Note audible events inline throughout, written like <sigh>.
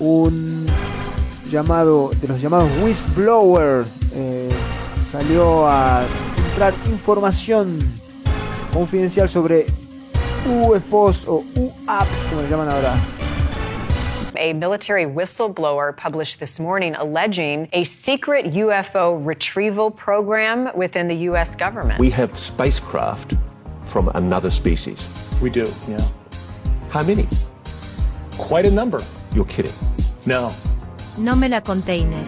un llamado de los llamados whistleblower eh, salió a filtrar información confidencial sobre UFOs o UAPs como le llaman ahora a military whistleblower published this morning alleging a secret UFO retrieval program within the U.S. government. We have spacecraft from another species. We do, yeah. How many? Quite a number. You're kidding. No. No me la container.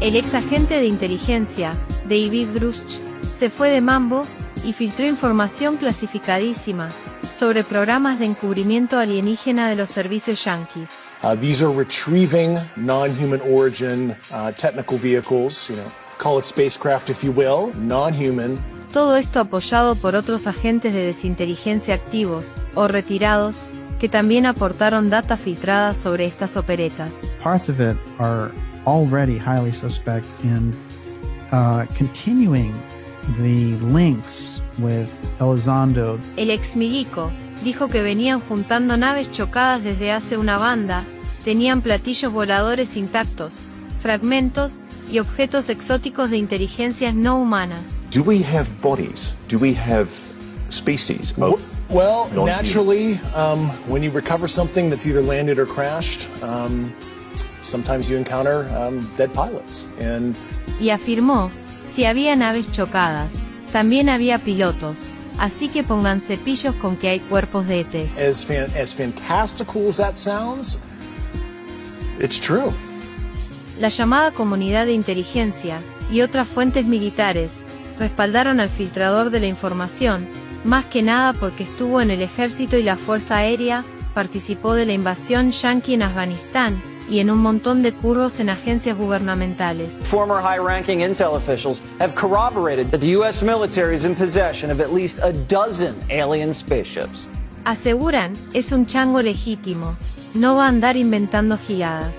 El ex agente de inteligencia, David Grush, se fue de mambo y filtró información clasificadísima sobre programas de encubrimiento alienígena de los servicios yankees. Uh, these are retrieving non-human origin uh, technical vehicles, you know, call it spacecraft if you will, non-human. Todo esto apoyado por otros agentes de desinteligencia activos o retirados que también aportaron data filtrada sobre estas operetas. Parts of it are already highly suspect in uh, continuing the links with Elizondo. El ex milico dijo que venían juntando naves chocadas desde hace una banda, tenían platillos voladores intactos, fragmentos y objetos exóticos de inteligencias no humanas. Do we have bodies? Do we have species? Of well, naturally, um, when you recover something that's either landed or crashed, um, sometimes you encounter um, dead pilots. And y afirmó si había naves chocadas, también había pilotos, así que pongan cepillos con que hay cuerpos de ETs. As, fan, as fantastical as that sounds, it's true. La llamada comunidad de inteligencia y otras fuentes militares respaldaron al filtrador de la información, más que nada porque estuvo en el ejército y la Fuerza Aérea, participó de la invasión yanqui en Afganistán, y en un montón de curros en agencias gubernamentales. Former high-ranking intel officials have corroborated that the U.S. military is in possession of at least a dozen alien spaceships. Aseguran, es un chango legítimo, no va a andar inventando gigadas.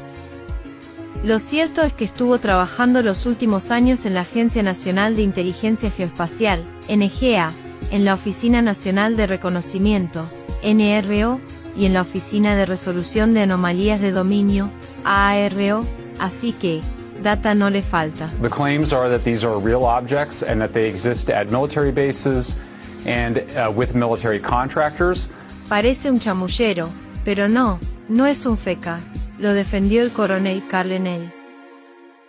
Lo cierto es que estuvo trabajando los últimos años en la Agencia Nacional de Inteligencia Geoespacial, NGA, en la Oficina Nacional de Reconocimiento, NRO, y en la Oficina de Resolución de Anomalías de Dominio, ARO, así que, data no le falta. The claims are that these are real objects and that they exist at military bases and uh, with military contractors. Parece un chamullero, pero no, no es un feca, lo defendió el coronel Carlenel.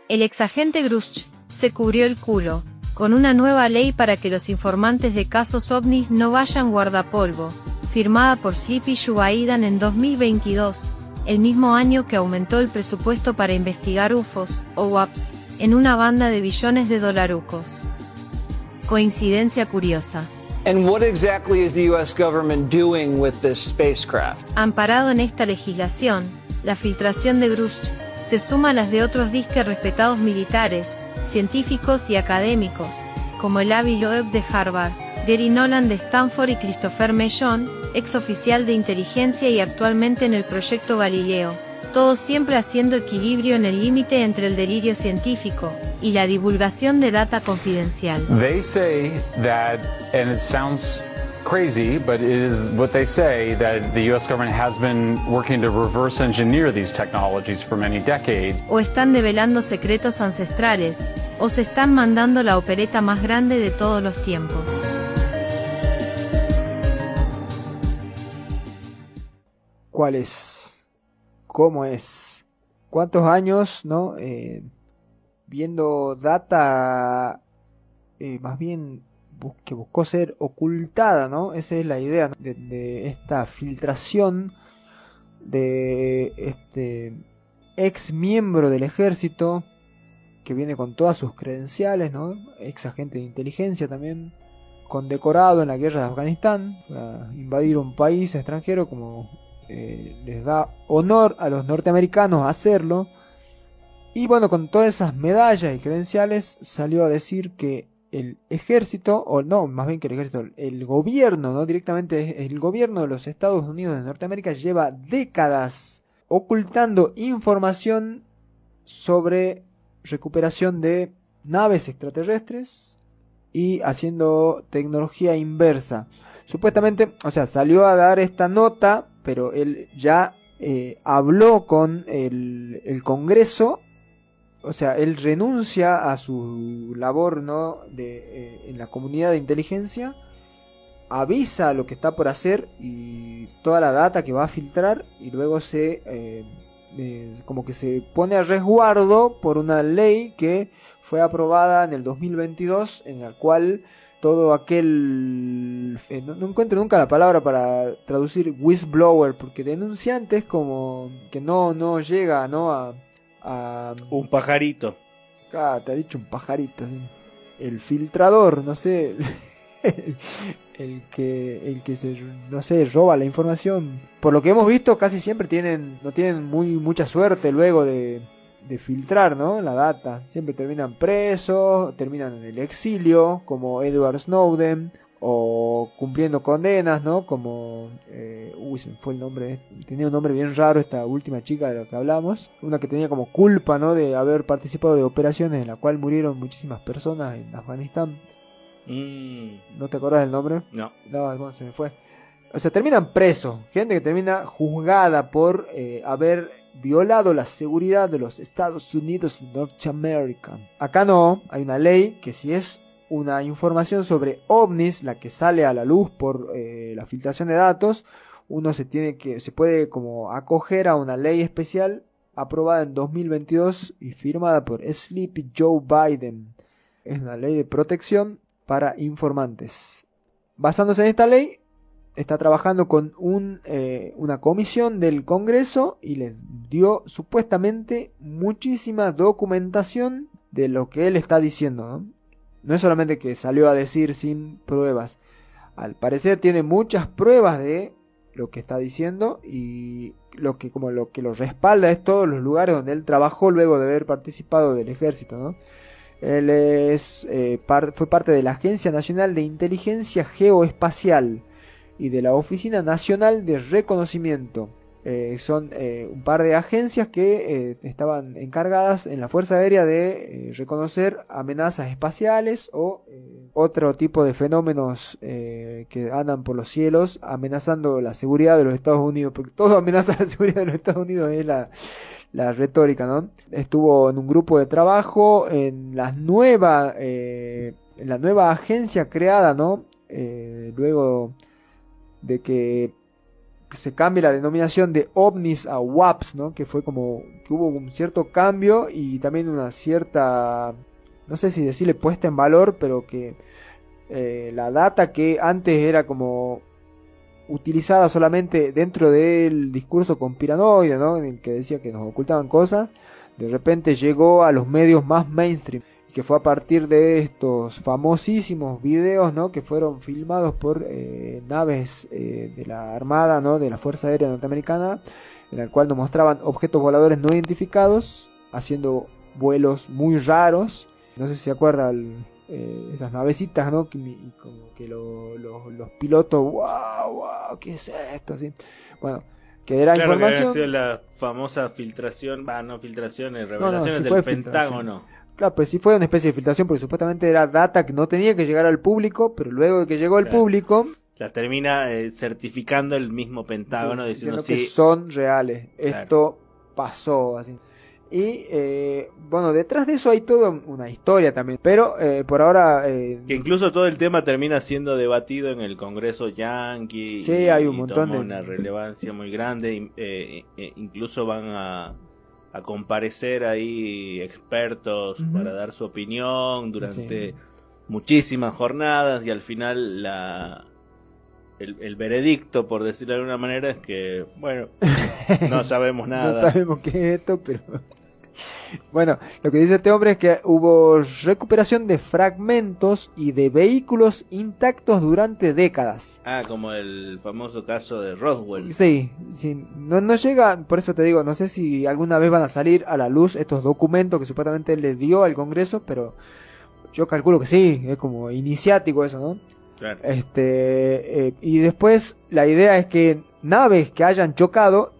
El exagente Grush se cubrió el culo, con una nueva ley para que los informantes de casos ovnis no vayan guardapolvo, firmada por Sleepy Shubaidan en 2022, el mismo año que aumentó el presupuesto para investigar UFOs, o WAPs, en una banda de billones de dolarucos. Coincidencia curiosa. And what exactly is the US government doing with this spacecraft? Amparado en esta legislación, la filtración de Grush se suma a las de otros disques respetados militares, científicos y académicos, como el Avi Loeb de Harvard, Gary Nolan de Stanford y Christopher Mellon, ex oficial de inteligencia y actualmente en el proyecto Galileo, todo siempre haciendo equilibrio en el límite entre el delirio científico y la divulgación de data confidencial. They say that, and it sounds crazy, but it is what they say that the US government has been working to reverse engineer these technologies for many decades. O están develando secretos ancestrales, o se están mandando la opereta más grande de todos los tiempos. cuál es, cómo es, cuántos años, ¿no? Eh, viendo data, eh, más bien que buscó ser ocultada, ¿no? Esa es la idea de, esta filtración de este ex miembro del ejército que viene con todas sus credenciales, ¿no? Ex agente de inteligencia también, condecorado en la guerra de Afganistán, invadir un país extranjero como eh, les da honor a los norteamericanos hacerlo. Y bueno, con todas esas medallas y credenciales salió a decir que el ejército, o no, más bien que el ejército, el gobierno, no directamente el gobierno de los Estados Unidos de Norteamérica lleva décadas ocultando información sobre recuperación de naves extraterrestres y haciendo tecnología inversa. Supuestamente, o sea, salió a dar esta nota pero él ya eh, habló con el, el, Congreso, o sea, él renuncia a su labor ¿no? de, eh, en la comunidad de inteligencia, avisa lo que está por hacer y toda la data que va a filtrar y luego se eh, como que se pone a resguardo por una ley que fue aprobada en el 2022 en la cual todo aquel... Eh, no, encuentro nunca la palabra para traducir whistleblower, porque denunciante es como que no, no llega ¿no? A, Un pajarito. Ah, te ha dicho un pajarito. El filtrador, no sé. <laughs> el que, el que se, no sé, roba la información. Por lo que hemos visto, casi siempre tienen, no tienen muy, mucha suerte luego de, de filtrar ¿no? la data. Siempre terminan presos, terminan en el exilio, como Edward Snowden, o cumpliendo condenas, ¿no? Como, eh, uy, se me fue el nombre, tenía un nombre bien raro esta última chica de la que hablamos, una que tenía como culpa, ¿no? De haber participado de operaciones en la cual murieron muchísimas personas en Afganistán. Mm. ¿No te acuerdas del nombre? No. No, se me fue. O sea, terminan presos. Gente que termina juzgada por eh, haber violado la seguridad de los Estados Unidos de Norteamérica. Acá no, hay una ley que si es una información sobre ovnis, la que sale a la luz por eh, la filtración de datos, uno se tiene que, se puede como acoger a una ley especial aprobada en 2022 y firmada por Sleepy Joe Biden. Es una ley de protección para informantes. Basándose en esta ley, está trabajando con un, eh, una comisión del Congreso y les dio supuestamente muchísima documentación de lo que él está diciendo. Es solamente que salió a decir sin pruebas. Al parecer tiene muchas pruebas de lo que está diciendo y lo que como lo que lo respalda es todos los lugares donde él trabajó luego de haber participado del ejército, ¿no? Él es, eh, fue parte de la Agencia Nacional de Inteligencia Geoespacial y de la Oficina Nacional de Reconocimiento. Eh, son eh, un par de agencias que estaban encargadas en la Fuerza Aérea de reconocer amenazas espaciales o otro tipo de fenómenos que andan por los cielos amenazando la seguridad de los Estados Unidos, porque todo <laughs> amenaza la seguridad de los Estados Unidos es la, la retórica, ¿no? Estuvo en un grupo de trabajo en la nueva, eh, en la nueva agencia creada, ¿no? Eh, luego de que se cambie la denominación de ovnis a WAPS, ¿no? Que fue como que hubo un cierto cambio y también una cierta, no sé si decirle puesta en valor, pero que eh, la data que antes era como utilizada solamente dentro del discurso conspiranoide, ¿no? En el que decía que nos ocultaban cosas, de repente llegó a los medios más mainstream que fue a partir de estos famosísimos videos, ¿no? Que fueron filmados por eh, naves eh, de la Armada, ¿no? De la Fuerza Aérea Norteamericana, en el cual nos mostraban objetos voladores no identificados haciendo vuelos muy raros. No sé si se acuerda eh, esas navecitas, ¿no? Que, como que los pilotos, wow, wow, ¿qué es esto? Así. Bueno, que era información. Que la famosa filtración, va, no filtraciones, revelaciones del Pentágono. Claro, pues sí fue una especie de filtración porque supuestamente era data que no tenía que llegar al público, pero luego de que llegó al público... La termina eh, certificando el mismo Pentágono diciendo, que son reales. Esto pasó así. Y eh, bueno, detrás de eso hay toda una historia también. Pero eh, por ahora. Eh, que incluso todo el tema termina siendo debatido en el Congreso Yankee. Sí, hay un montón de. una relevancia muy grande. incluso van a, a, comparecer ahí expertos para dar su opinión durante muchísimas jornadas. Y al final la. El, el, veredicto, por decirlo de alguna manera, es que, bueno, <laughs> no sabemos nada. no sabemos qué es esto, pero bueno, lo que dice este hombre es que hubo recuperación de fragmentos y de vehículos intactos durante décadas. Ah, como el famoso caso de Roswell. Sí, sí no, no llega, por eso te digo, no sé si alguna vez van a salir a la luz estos documentos que supuestamente le dio al Congreso, pero yo calculo que sí, es como iniciático eso, ¿no? Claro. Este, eh, y después la idea es que naves que hayan chocado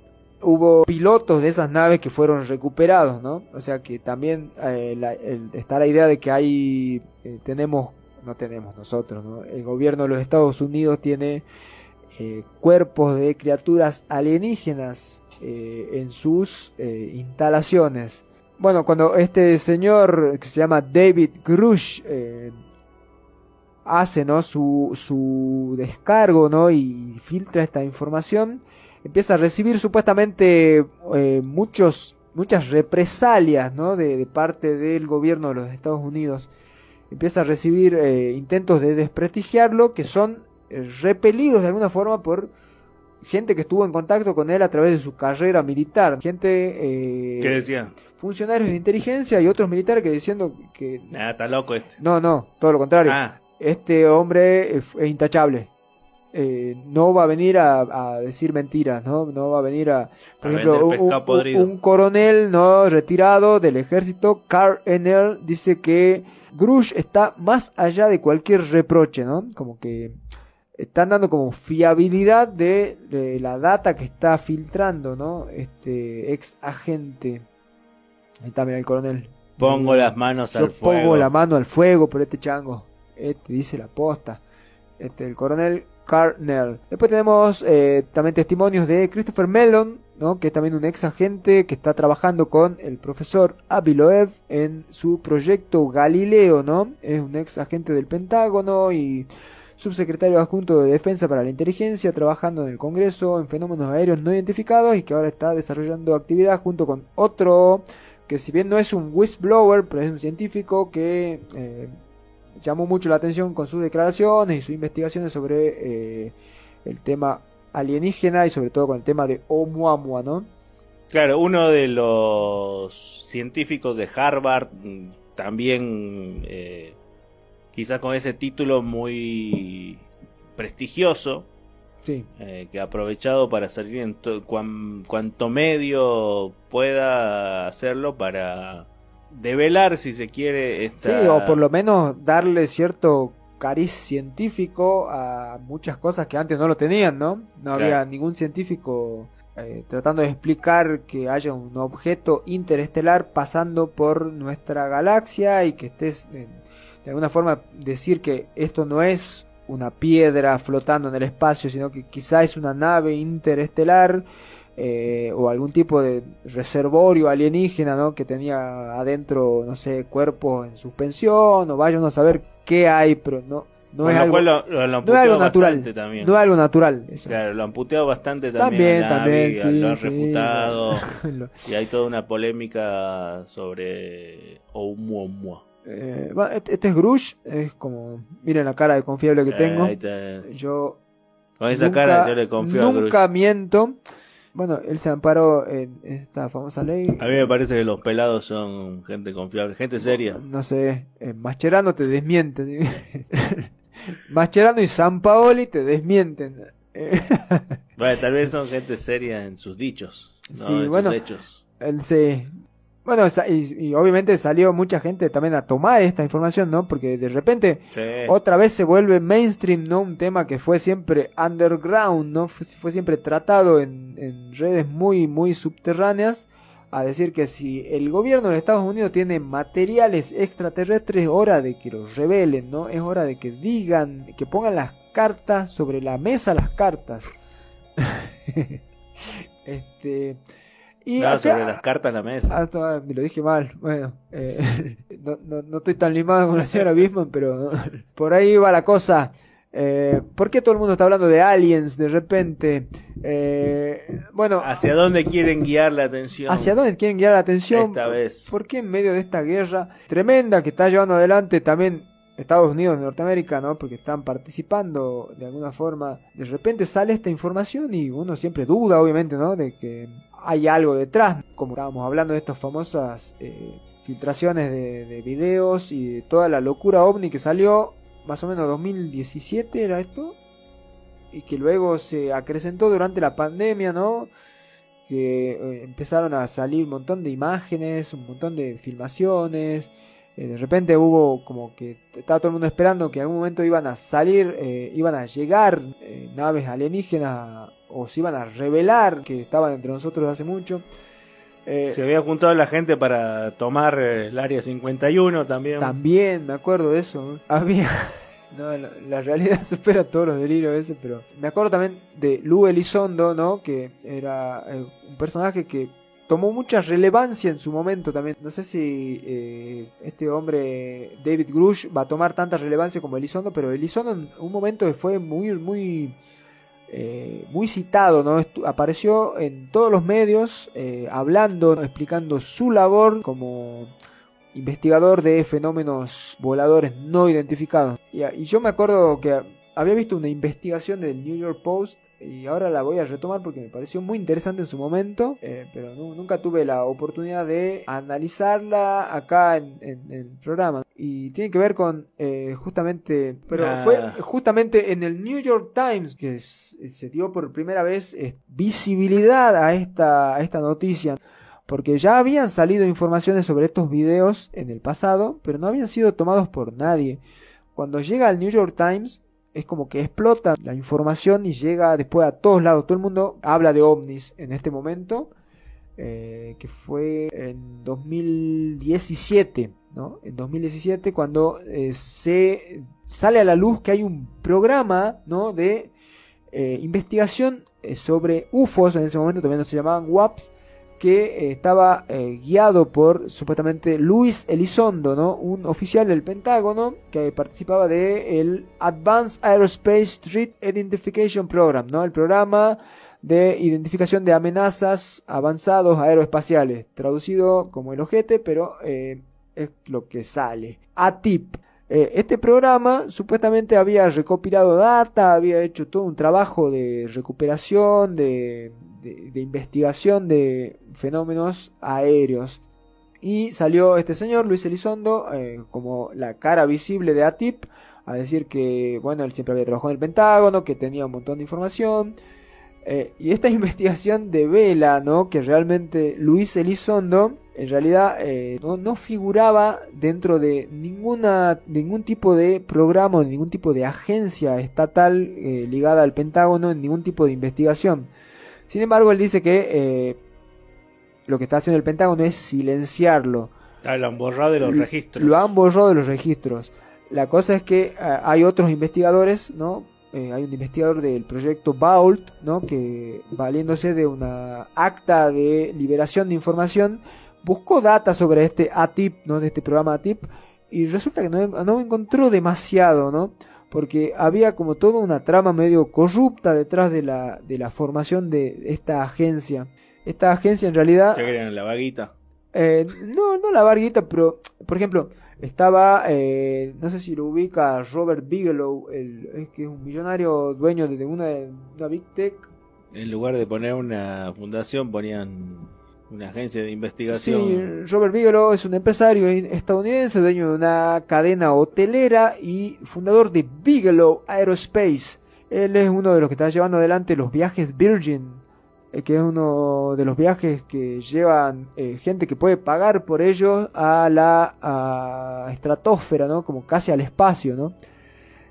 hubo pilotos de esas naves que fueron recuperados, ¿no? O sea que también eh, está la idea de que hay, eh, tenemos, no tenemos nosotros, ¿no? El gobierno de los Estados Unidos tiene eh, cuerpos de criaturas alienígenas en sus instalaciones. Bueno, cuando este señor que se llama David Grush hace ¿no? su, su descargo ¿no? y filtra esta información, empieza a recibir supuestamente eh, muchos, muchas represalias ¿no? de, de, parte del gobierno de los Estados Unidos. Empieza a recibir eh, intentos de desprestigiarlo que son eh, repelidos de alguna forma por gente que estuvo en contacto con él a través de su carrera militar. Gente... ¿Qué decía? Funcionarios de inteligencia y otros militares que diciendo que... Ah, está loco este. No, no, todo lo contrario. Ah. Este hombre es, es intachable. Eh, no va a venir a, a, decir mentiras, ¿no? No va a venir a, por a ejemplo, un, un, un, coronel no retirado del ejército, Carl Enel, dice que Grush está más allá de cualquier reproche, ¿no? Como que están dando como fiabilidad de, de la data que está filtrando, ¿no? Este ex agente. Ahí está, mira el coronel. Pongo las manos Yo al fuego. pongo la mano al fuego por este chango. Este dice la posta. Este, el coronel Carnell. Después tenemos eh, también testimonios de Christopher Mellon, ¿no? que es también un ex agente que está trabajando con el profesor Abiloev en su proyecto Galileo, ¿no? Es un ex agente del Pentágono y subsecretario adjunto de Defensa para la Inteligencia, trabajando en el Congreso en fenómenos aéreos no identificados y que ahora está desarrollando actividad junto con otro que si bien no es un whistleblower, pero es un científico que eh, llamó mucho la atención con sus declaraciones y sus investigaciones sobre eh, el tema alienígena y sobre todo con el tema de Oumuamua, ¿no? Claro, uno de los científicos de Harvard, también eh, quizás con ese título muy prestigioso, sí. eh, que ha aprovechado para salir en cuan, cuanto medio pueda hacerlo para develar, si se quiere, esta... Sí, o por lo menos darle cierto cariz científico a muchas cosas que antes no lo tenían, ¿no? No Claro. había ningún científico eh, tratando de explicar que haya un objeto interestelar pasando por nuestra galaxia y que estés eh, de alguna forma decir que esto no es una piedra flotando en el espacio, sino que quizá es una nave interestelar eh, o algún tipo de reservorio alienígena, ¿no? Que tenía adentro, no sé, cuerpos en suspensión o vaya uno a saber qué hay, pero no, no Con es algo, lo, lo, no es algo natural, también. no es algo natural. eso. Claro, lo han puteado bastante También, también. también, sí, lo han sí, refutado. <laughs> y hay toda una polémica sobre Oumuamua. Eh, este, este es Grush, es como, miren la cara de confiable que Eh, tengo. Yo Con esa nunca- cara yo le confío a Nunca miento. Bueno, él se amparó en esta famosa ley. A mí me parece que los pelados son gente confiable, gente seria. No sé, eh, Mascherano te desmiente. ¿sí? <laughs> Mascherano y San Paoli te desmienten. Bueno, tal vez <laughs> son gente seria en sus dichos, no Sí, en bueno. sus hechos. él se- Bueno, y, y obviamente salió mucha gente también a tomar esta información, ¿no? Porque de repente Sí. otra vez se vuelve mainstream, ¿no? Un tema que fue siempre underground, ¿no? Fue, fue siempre tratado en, en redes muy, muy subterráneas. A decir que si el gobierno de Estados Unidos tiene materiales extraterrestres, es hora de que los revelen, ¿no? Es hora de que digan, que pongan las cartas sobre la mesa, las cartas. <laughs> este. Y acá- sobre las cartas en la mesa. Ah, no, me lo dije mal. Bueno, eh, <laughs> no, no, no estoy tan limado como la señora Bisman, pero <laughs> por ahí va la cosa. Eh, ¿Por qué todo el mundo está hablando de aliens de repente? Eh, bueno, ¿Hacia dónde quieren guiar la atención? ¿hacia dónde quieren guiar la atención? Esta vez. ¿Por qué en medio de esta guerra tremenda que está llevando adelante también Estados Unidos y Norteamérica, ¿no? Porque están participando de alguna forma. De repente sale esta información y uno siempre duda, obviamente, ¿no? De que hay algo detrás. Como estábamos hablando de estas famosas eh, filtraciones de, de videos y de toda la locura ovni que salió, más o menos 2017 era esto. Y que luego se acrecentó durante la pandemia, ¿no? que eh, empezaron a salir un montón de imágenes, un montón de filmaciones. Eh, de repente hubo como que estaba todo el mundo esperando que en algún momento iban a salir, eh, iban a llegar eh, naves alienígenas o se iban a revelar que estaban entre nosotros hace mucho. Se había juntado la gente para tomar el área 51 también. También me acuerdo de eso. Había <laughs> No, la, la realidad <laughs> supera todos los delirios a veces, pero me acuerdo también de Lou Elizondo, ¿no? Que era un personaje que tomó mucha relevancia en su momento también. No sé si eh, este hombre, David Grush, va a tomar tanta relevancia como Elizondo, pero Elizondo en un momento fue muy, muy, eh, muy citado, ¿no? Estu- apareció en todos los medios eh, hablando, explicando su labor como investigador de fenómenos voladores no identificados. Y, y yo me acuerdo que había visto una investigación del New York Post y ahora la voy a retomar porque me pareció muy interesante en su momento, eh, pero nu- nunca tuve la oportunidad de analizarla acá en, en- en el programa. Y tiene que ver con eh, justamente, pero Ah. fue justamente en el New York Times que se dio por primera vez eh, visibilidad a esta, a esta noticia. Porque ya habían salido informaciones sobre estos videos en el pasado, pero no habían sido tomados por nadie. Cuando llega al New York Times, es como que explota la información y llega después a todos lados. Todo el mundo habla de ovnis en este momento, eh, que fue en 2017, ¿no? En 2017 cuando eh, se sale a la luz que hay un programa, ¿no? De eh, investigación sobre UFOs, en ese momento también no se llamaban WAPs, que eh, estaba eh, guiado por supuestamente Luis Elizondo, ¿no? un oficial del Pentágono que participaba de el Advanced Aerospace Threat Identification Program, ¿no? el programa de identificación de amenazas avanzados aeroespaciales, traducido como el ojete, pero eh, es lo que sale. ATIP. Eh, este programa supuestamente había recopilado data, había hecho todo un trabajo de recuperación, de, investigación de fenómenos aéreos. Y salió este señor, Luis Elizondo, eh, como la cara visible de ATIP, a decir que, bueno, él siempre había trabajado en el Pentágono, que tenía un montón de información. Eh, y esta <laughs> investigación devela, ¿no? Que realmente Luis Elizondo, en realidad, eh, no, no figuraba dentro de ninguna, ningún tipo de programa ningún tipo de agencia estatal eh, ligada al Pentágono, en ningún tipo de investigación. Sin embargo, él dice que eh, lo que está haciendo el Pentágono es silenciarlo. Ah, lo han borrado de los Lo- registros. Lo han borrado de los registros. La cosa es que ah, hay otros investigadores, ¿no? Eh, hay un investigador del proyecto Vault, ¿no? Que valiéndose de una acta de liberación de información, buscó data sobre este ATIP, ¿no? De este programa ATIP, y resulta que no, no encontró demasiado, ¿no? Porque había como toda una trama medio corrupta detrás de la, de la formación de esta agencia. Esta agencia en realidad... ¿Qué querían? La vaguita. Eh, no, no la varguita, pero por ejemplo, estaba, eh, no sé si lo ubica Robert Bigelow, el, es que es un millonario dueño de una, una Big Tech. En lugar de poner una fundación, ponían una agencia de Sí, investigación. Robert Bigelow es un empresario estadounidense, dueño de una cadena hotelera y fundador de Bigelow Aerospace. Él es uno de los que está llevando adelante los viajes Virgin, eh, que es uno de los viajes que llevan eh, gente que puede pagar por ellos a la a estratosfera, ¿no? Como casi al espacio, ¿no?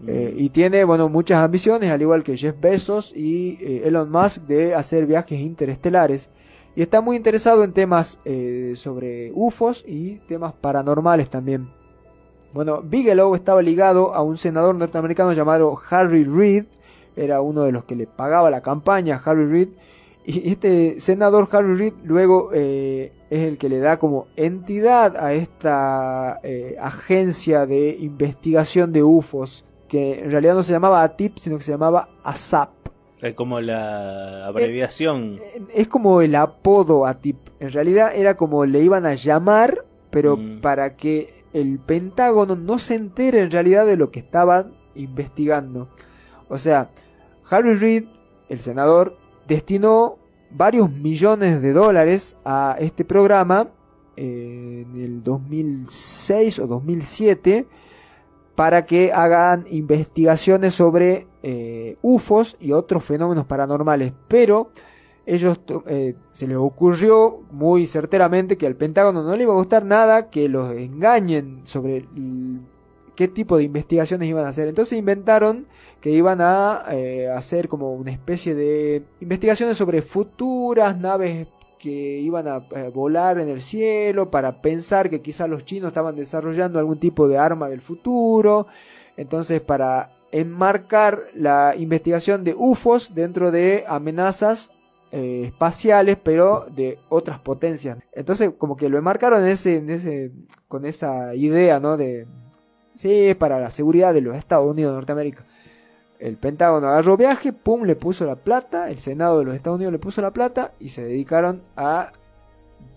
Eh, y tiene, bueno, muchas ambiciones, al igual que Jeff Bezos y eh, Elon Musk, de hacer viajes interestelares. Y está muy interesado en temas eh, sobre UFOs y temas paranormales también. Bueno, Bigelow estaba ligado a un senador norteamericano llamado Harry Reid. Era uno de los que le pagaba la campaña a Harry Reid. Y este senador Harry Reid luego eh, es el que le da como entidad a esta eh, agencia de investigación de UFOs. Que en realidad no se llamaba ATIP, sino que se llamaba ASAP. Es como la abreviación. Es como el apodo ATIP. En realidad era como le iban a llamar, pero Mm. para que el Pentágono no se entere en realidad de lo que estaban investigando. O sea, Harry Reid, el senador, destinó varios millones de dólares a este programa eh, en el 2006 o 2007 para que hagan investigaciones sobre eh, UFOs y otros fenómenos paranormales. Pero ellos eh, se les ocurrió muy certeramente que al Pentágono no le iba a gustar nada que los engañen sobre qué tipo de investigaciones iban a hacer. Entonces inventaron que iban a eh, hacer como una especie de investigaciones sobre futuras naves que iban a eh, volar en el cielo para pensar que quizás los chinos estaban desarrollando algún tipo de arma del futuro. Entonces, para enmarcar la investigación de UFOs dentro de amenazas eh, espaciales, pero de otras potencias. Entonces, como que lo enmarcaron en ese, en ese, con esa idea, ¿no? De, sí, es para la seguridad de los Estados Unidos de Norteamérica. El Pentágono agarró viaje, pum, le puso la plata, el Senado de los Estados Unidos le puso la plata y se dedicaron a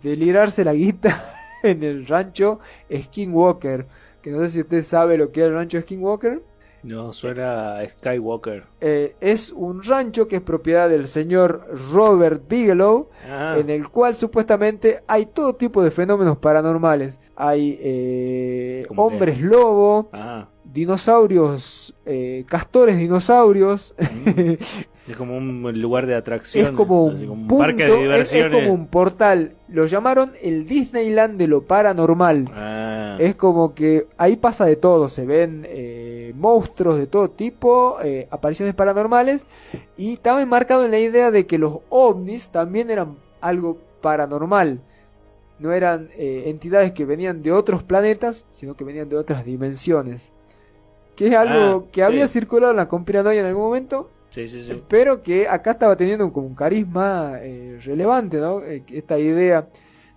delirarse la guita <laughs> en el rancho Skinwalker. Que no sé si usted sabe lo que es el rancho Skinwalker. No, suena a Skywalker. Eh, es un rancho que es propiedad del señor Robert Bigelow, Ah. en el cual supuestamente hay todo tipo de fenómenos paranormales. Hay eh, hombres lobo, Ah, dinosaurios, eh, castores dinosaurios. es como un lugar de atracción. es como un, así como un punto, parque de es- es, diversiones. como un portal. Lo llamaron el Disneyland de lo paranormal. Ah, Es como que ahí pasa de todo, se ven monstruos de todo tipo, eh, apariciones paranormales y estaba enmarcado en la idea de que los ovnis también eran algo paranormal. No eran eh, entidades que venían de otros planetas, sino que venían de otras dimensiones. Que es algo Ah, que había circulado en la conspiranoia en algún momento, sí, sí, sí. pero que acá estaba teniendo como un carisma eh, relevante, ¿no? Eh, esta idea.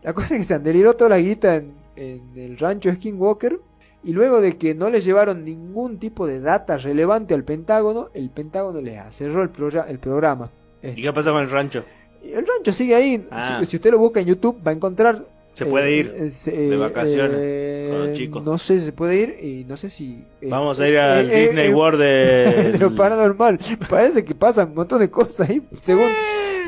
La cosa es que se deliró toda la guita en, en el rancho Skinwalker. Y luego de que no le llevaron ningún tipo de data relevante al Pentágono, el Pentágono les cerró el, progra- el programa. ¿Y qué pasa con el rancho? El rancho sigue ahí. Ah. Si, si usted lo busca en YouTube, va a encontrar. Se puede ir eh, de vacaciones eh, con los chicos. No sé si se puede ir y no sé si. eh, Vamos a ir eh, al eh, Disney eh, World <laughs> de de... lo paranormal. Parece que pasan un montón de cosas ahí. Según,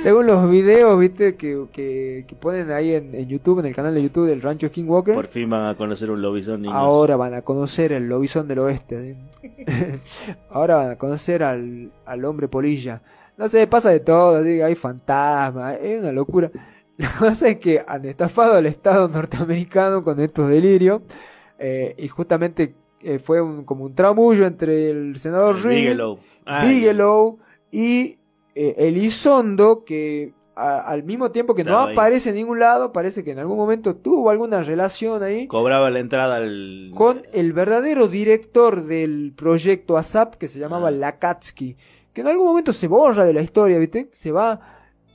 según los videos, viste, que, que, que ponen ahí en, en YouTube, en el canal de YouTube del Rancho Skinwalker. Por fin van a conocer un lobizón, niños. Ahora van a conocer el lobizón del oeste. ¿eh? <laughs> Ahora van a conocer al, al hombre polilla. No sé, pasa de todo, así, hay fantasmas, es una locura. <laughs> La cosa es que han estafado al Estado norteamericano con estos delirios. eh, y justamente eh, fue un, como un tramullo entre el senador Reagan, Bigelow. Ah, Bigelow y eh, Elizondo, que a- al mismo tiempo que no ahí. aparece en ningún lado, parece que en algún momento tuvo alguna relación ahí Cobraba la entrada al... con el verdadero director del proyecto ASAP que se llamaba Ah. Lakatsky, que en algún momento se borra de la historia, ¿viste? Se va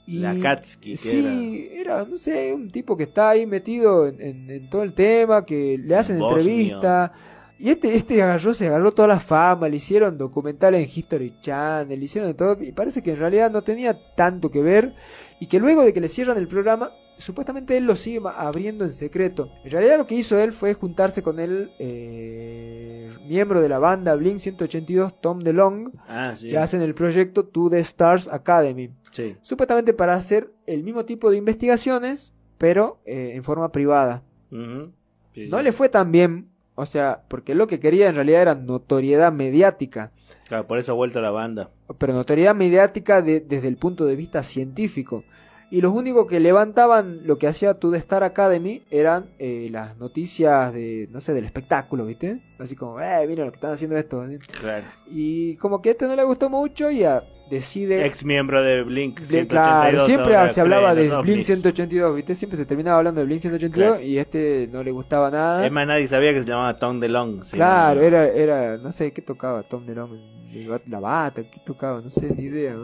y Lakatsky, sí, era? no sé, un tipo que está ahí metido en, en- en todo el tema, que le hacen entrevista. Y este, este agarró, se agarró toda la fama, le hicieron documentales en History Channel, le hicieron de todo, y parece que en realidad no tenía tanto que ver, y que luego de que le cierran el programa, supuestamente él lo sigue abriendo en secreto. En realidad lo que hizo él fue juntarse con el eh, miembro de la banda Blink 182, Tom DeLong, Ah, sí. que hacen el proyecto To The Stars Academy. Sí. Supuestamente para hacer el mismo tipo de investigaciones, pero eh, en forma privada. Sí, No le fue tan bien, o sea, porque lo que quería en realidad era notoriedad mediática, Claro, por eso ha vuelto a la banda. pero notoriedad mediática de- desde el punto de vista científico. Y los únicos que levantaban lo que hacía To The Star Academy eran eh, las noticias de, no sé, del espectáculo, ¿viste? Así como, eh, miren lo que están haciendo esto. Claro. Y como que a este no le gustó mucho y decide... Ex miembro de Blink Blink, 182. claro, siempre se hablaba de Blink ovnis. 182, ¿viste? Siempre se terminaba hablando de Blink 182 Claro. y este no le gustaba nada. Es más, nadie sabía que se llamaba Tom DeLong. sí, claro, no. era, era, no sé, ¿qué tocaba Tom DeLonge? La bata, ¿qué tocaba? No sé, ni idea.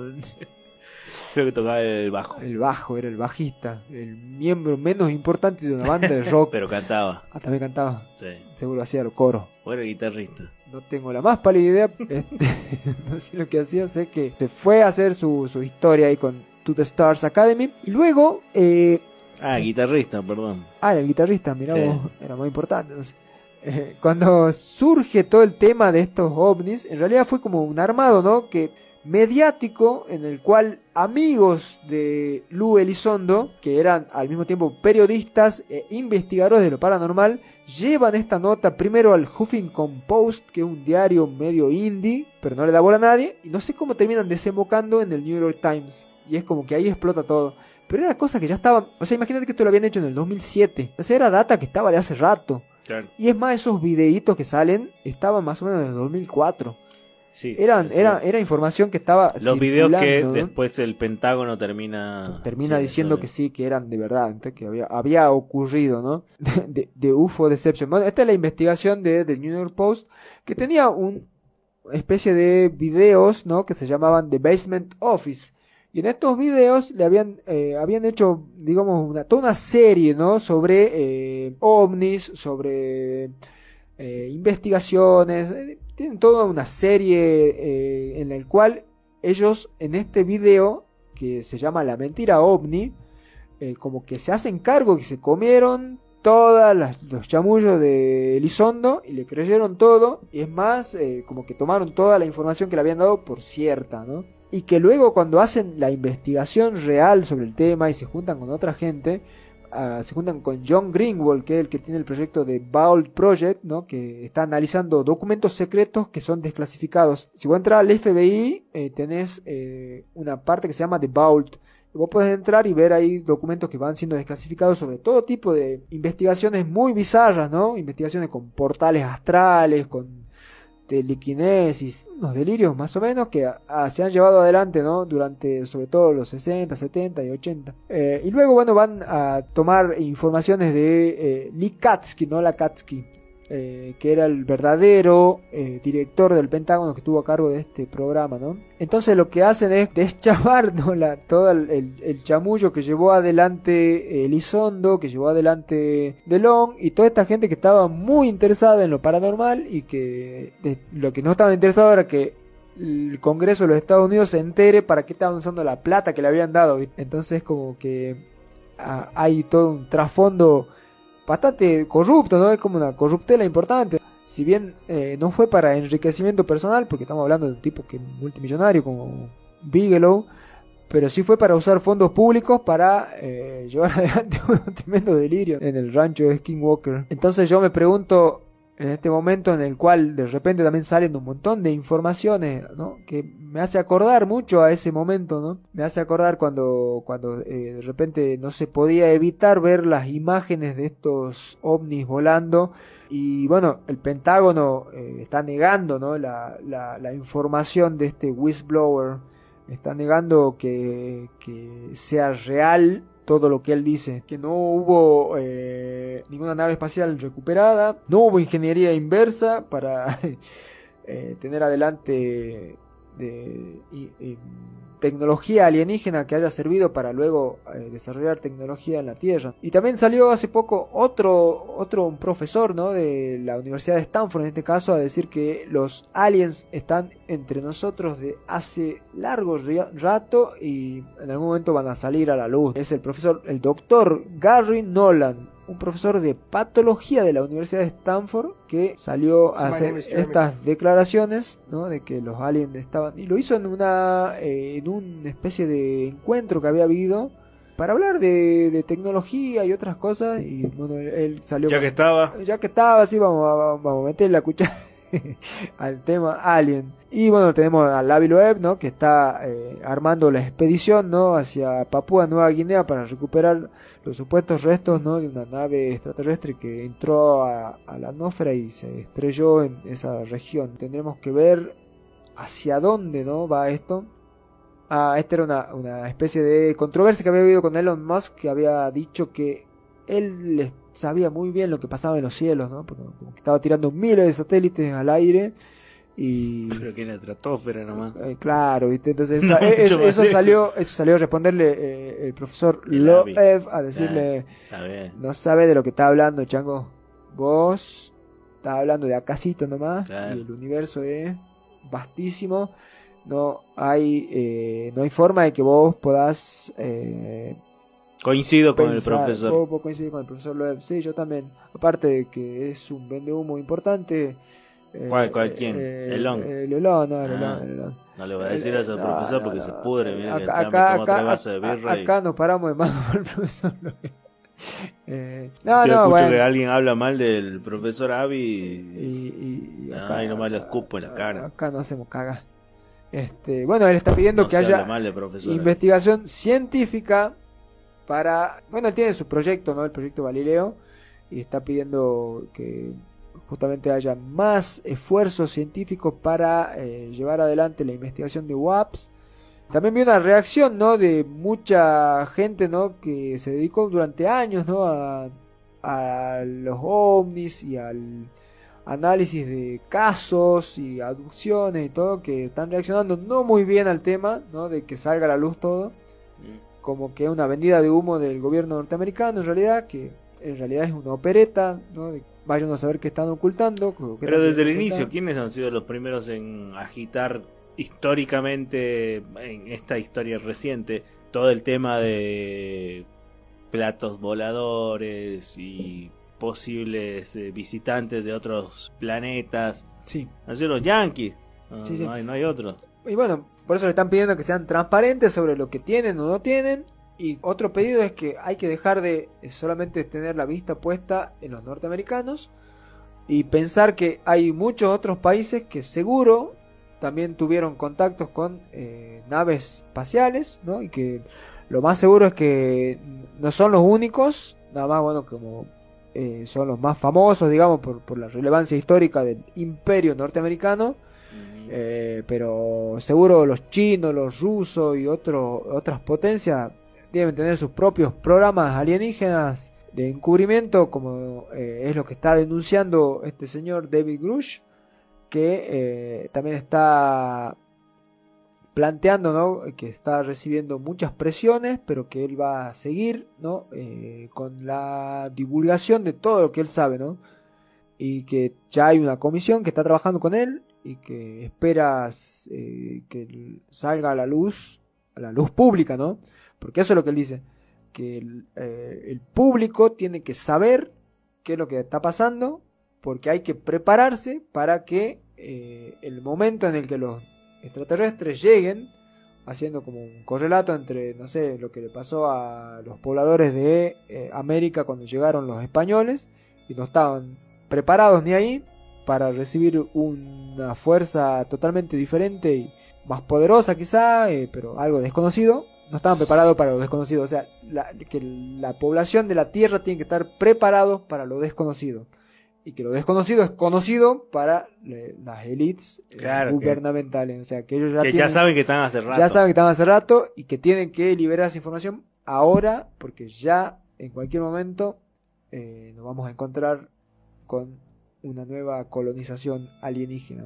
Creo que tocaba el bajo. El bajo, era el bajista, el miembro menos importante de una banda de rock. <laughs> Pero cantaba. Ah, también cantaba, Sí. seguro hacía los coros. O era guitarrista. No tengo la más pálida idea, <laughs> este, no sé lo que hacía, sé que se fue a hacer su, su historia ahí con To The Stars Academy. Y luego, eh, Ah, guitarrista, perdón. Ah, era el guitarrista, mirá Sí. vos, era muy importante. no sé. Eh, cuando surge todo el tema de estos ovnis, en realidad fue como un armado, ¿no? Que mediático en el cual amigos de Lou Elizondo, que eran al mismo tiempo periodistas e investigadores de lo paranormal, llevan esta nota primero al Huffington Post, que es un diario medio indie, pero no le da bola a nadie, y no sé cómo terminan desembocando en el New York Times. Y es como que ahí explota todo. Pero era cosa que ya estaban. O sea, imagínate que esto lo habían hecho en el 2007. O sea, era data que estaba de hace rato. Claro. Y es más, esos videitos que salen estaban más o menos en el 2004. Sí, eran, sí. Era, era información que estaba Los videos que después el Pentágono termina... termina sí, diciendo que sí, que eran de verdad, que había, había ocurrido, ¿no? <laughs> De, de UFO Deception. Bueno, esta es la investigación de The New York Post, que tenía una especie de videos, ¿no? Que se llamaban The Basement Office. Y en estos videos le habían, eh, habían hecho, digamos, una, toda una serie, ¿no? Sobre eh, ovnis, sobre eh, investigaciones. Tienen toda una serie eh, en la cual ellos en este video, que se llama La Mentira OVNI, eh, como que se hacen cargo que se comieron todos los chamullos de Elizondo y le creyeron todo. Y es más, eh, como que tomaron toda la información que le habían dado por cierta, ¿no? Y que luego cuando hacen la investigación real sobre el tema y se juntan con otra gente, ah, se juntan con John Greenwald, que es el que tiene el proyecto de Vault Project, ¿no? que está analizando documentos secretos que son desclasificados. Si vos entras al FBI, eh, tenés eh, una parte que se llama The Vault. Vos podés entrar y ver ahí documentos que van siendo desclasificados sobre todo tipo de investigaciones muy bizarras, ¿no? Investigaciones con portales astrales, con telequinesis, unos delirios más o menos que ah, se han llevado adelante, ¿no? Durante sobre todo los 60, 70 y 80. Eh, y luego, bueno, van a tomar informaciones de eh, Lee ¿no? La Katsky, eh, que era el verdadero eh, director del Pentágono que estuvo a cargo de este programa, ¿no? Entonces lo que hacen es <laughs> deschavar ¿no? todo el, chamullo que llevó adelante Elizondo, que llevó adelante DeLong y toda esta gente que estaba muy interesada en lo paranormal y que lo que no estaba interesado era que el Congreso de los Estados Unidos se entere para qué estaban usando la plata que le habían dado. Entonces como que ah, hay todo un trasfondo bastante corrupto, ¿no? Es como una corruptela importante. Si bien eh, no fue para enriquecimiento personal, porque estamos hablando de un tipo que multimillonario como Bigelow, pero sí fue para usar fondos públicos para eh, <laughs> llevar adelante un tremendo delirio en el rancho de Skinwalker. Entonces yo me pregunto, en este momento en el cual de repente también salen un montón de informaciones, ¿no? Que me hace acordar mucho a ese momento, ¿no? Me hace acordar cuando, cuando eh, de repente no se podía evitar ver las imágenes de estos ovnis volando. Y bueno, el Pentágono eh, está negando, ¿no? la, la, la información de este whistleblower. Está negando que, que sea real todo lo que él dice, que no hubo eh, ninguna nave espacial recuperada, no hubo ingeniería inversa para <laughs> eh, tener adelante de, tecnología alienígena que haya servido para luego eh, desarrollar tecnología en la Tierra. Y también salió hace poco otro, otro profesor ¿no? de la Universidad de Stanford, en este caso, a decir que los aliens están entre nosotros de hace largo rato y en algún momento van a salir a la luz. Es el profesor, el doctor Gary Nolan, un profesor de patología de la Universidad de Stanford que salió a hacer estas declaraciones ¿no? de que los aliens estaban y lo hizo en una eh, en una especie de encuentro que había habido para hablar de, de tecnología y otras cosas y bueno él, salió Ya con- que estaba. ya que estaba así vamos a, vamos a meter la cuchara <laughs> al tema Alien. Y bueno, tenemos a Lavi Loeb, ¿no? Que está eh, armando la expedición, ¿no? Hacia Papúa Nueva Guinea para recuperar los supuestos restos, ¿no? De una nave extraterrestre que entró a, la atmósfera y se estrelló en esa región. Tendremos que ver hacia dónde, ¿no? Va esto. Ah, esta era una, una especie de controversia que había habido con Elon Musk, que había dicho que él sabía muy bien lo que pasaba en los cielos, ¿no? Porque como que estaba tirando miles de satélites al aire y Pero que en la estratosfera nomás. eh, claro, ¿viste? Entonces No, mucho <laughs> eso, eso salió, eso salió a responderle eh, el profesor. Loev a decirle, no sabe de lo que está hablando, chango. Vos estás hablando de acasito nomás y el universo es vastísimo. No hay, eh, no hay forma de que vos podás Coincido con el profesor. Vos coincidís con el profesor Loeb. Sí, yo también. Aparte de que es un vendehumo importante. eh, ¿Cuál- cuál, quién? eh, Elon. eh, Elon, no, Ah. Elon, Elon. No le voy a decir eso al profesor no, porque no. se pudre. Mira que Acá, me acá, acá, de birra y- acá nos paramos de mano el profesor Loeb. <laughs> Eh, no, Yo no, escucho bueno. que alguien habla mal del profesor Avi y, Y, y Ay, nomás le escupo en la cara. Acá no hacemos caga. Este, bueno, él está pidiendo No que haya mal profesor investigación científica para. Bueno, él tiene su proyecto, ¿no? El proyecto Galileo. Y está pidiendo que justamente haya más esfuerzos científicos para eh, llevar adelante la investigación de WAPS. También vi una reacción, ¿no? De mucha gente, ¿no? Que se dedicó durante años, ¿no? A, los ovnis y al análisis de casos y aducciones y todo, que están reaccionando no muy bien al tema, ¿no? De que salga a la luz todo. Como que una vendida de humo del gobierno norteamericano, en realidad, que en realidad es una opereta, ¿no? De, vayan a saber qué están ocultando. qué Pero desde el ocultando. inicio, ¿quiénes han sido los primeros en agitar históricamente, en esta historia reciente, todo el tema de platos voladores y posibles eh, visitantes de otros planetas? Sí. Han sido los yankees. No, Sí, sí. no hay, no hay otros. Y bueno, por eso le están pidiendo que sean transparentes sobre lo que tienen o no tienen. Y otro pedido es que hay que dejar de solamente tener la vista puesta en los norteamericanos y pensar que hay muchos otros países que seguro también tuvieron contactos con eh, naves espaciales. Y que lo más seguro es que no son los únicos, nada más, bueno, como eh, son los más famosos, digamos, por, por la relevancia histórica del imperio norteamericano. Eh, pero seguro los chinos, los rusos y otro, otras potencias deben tener sus propios programas alienígenas de encubrimiento, como eh, es lo que está denunciando este señor David Grush, que eh, también está planteando que está recibiendo muchas presiones, pero que él va a seguir. Eh, con la divulgación de todo lo que él sabe, ¿no? y que ya hay una comisión que está trabajando con él y que espera eh, que salga a la luz, a la luz pública, ¿no? Porque eso es lo que él dice, que el, eh, público tiene que saber qué es lo que está pasando, porque hay que prepararse para que eh, el momento en el que los extraterrestres lleguen, haciendo como un correlato entre, no sé, lo que le pasó a los pobladores de América cuando llegaron los españoles y no estaban preparados ni ahí para recibir una fuerza totalmente diferente y más poderosa quizá, eh, pero algo desconocido. No estaban preparados para lo desconocido. O sea, la, que la población de la Tierra tiene que estar preparados para lo desconocido. Y que lo desconocido es conocido para le- las élites eh, Claro, que- gubernamentales. O sea, que ellos ya, que saben que están hace rato. ya saben que están hace rato y que tienen que liberar esa información ahora porque ya en cualquier momento eh, nos vamos a encontrar con una nueva colonización alienígena.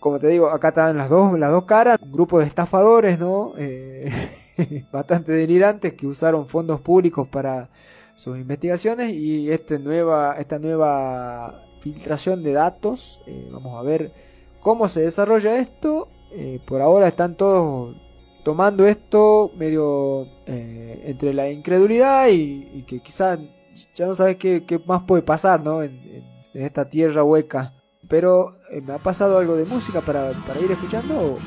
Como te digo, acá están las dos, las dos caras, un grupo de estafadores, ¿no? Eh, <laughs> bastante delirantes que usaron fondos públicos para sus investigaciones y este nueva, esta nueva filtración de datos. eh, vamos a ver cómo se desarrolla esto. Eh, por ahora están todos tomando esto medio eh, entre la incredulidad y, que quizás ya no sabes qué, qué más puede pasar ¿no? en- en esta tierra hueca. Pero eh, me ha pasado algo de música para, para ir escuchando. o-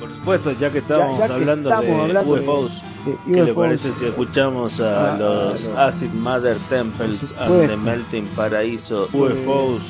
Por supuesto, ya que estamos Ya- ya que hablando estamos de hablando de- UFOs, de ¿qué le parece si escuchamos a, a- los Acid Mother Temples and the. Melting Paraíso Pues- UFOs?